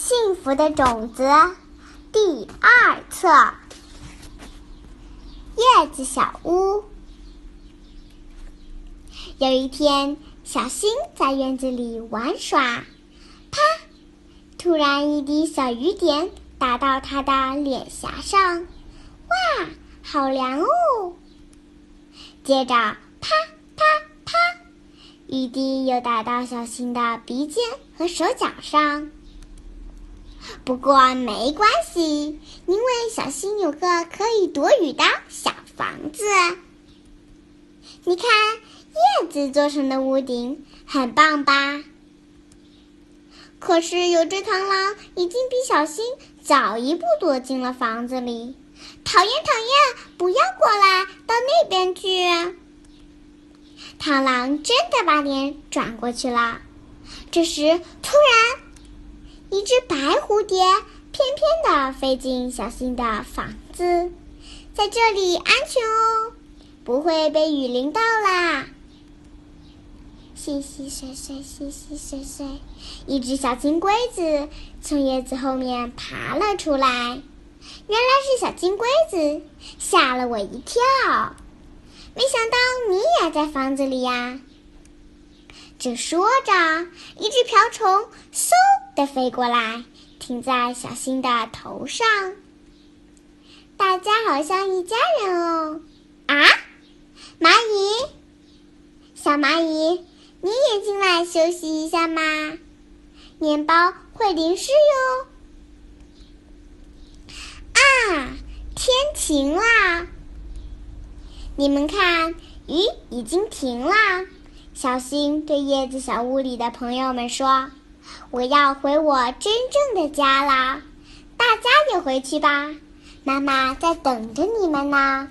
幸福的种子第二册，叶子小屋。有一天，小新在院子里玩耍，啪！突然，一滴小雨点打到他的脸颊上，哇，好凉哦！接着，啪啪啪，雨滴又打到小新的鼻尖和手脚上。不过没关系，因为小新有个可以躲雨的小房子。你看，叶子做成的屋顶很棒吧？可是有只螳螂已经比小新早一步躲进了房子里。讨厌，讨厌！不要过来，到那边去。螳螂真的把脸转过去了。这时，突然。一只白蝴蝶翩翩地飞进小新的房子，在这里安全哦，不会被雨淋到啦。淅淅碎碎，淅淅碎碎，一只小金龟子从叶子后面爬了出来。原来是小金龟子，吓了我一跳。没想到你也在房子里呀！正说着，一只瓢虫嗖。飞过来，停在小新的头上。大家好像一家人哦！啊，蚂蚁，小蚂蚁，你也进来休息一下嘛？面包会淋湿哟。啊，天晴啦！你们看，雨已经停啦。小新对叶子小屋里的朋友们说。我要回我真正的家啦！大家也回去吧，妈妈在等着你们呢。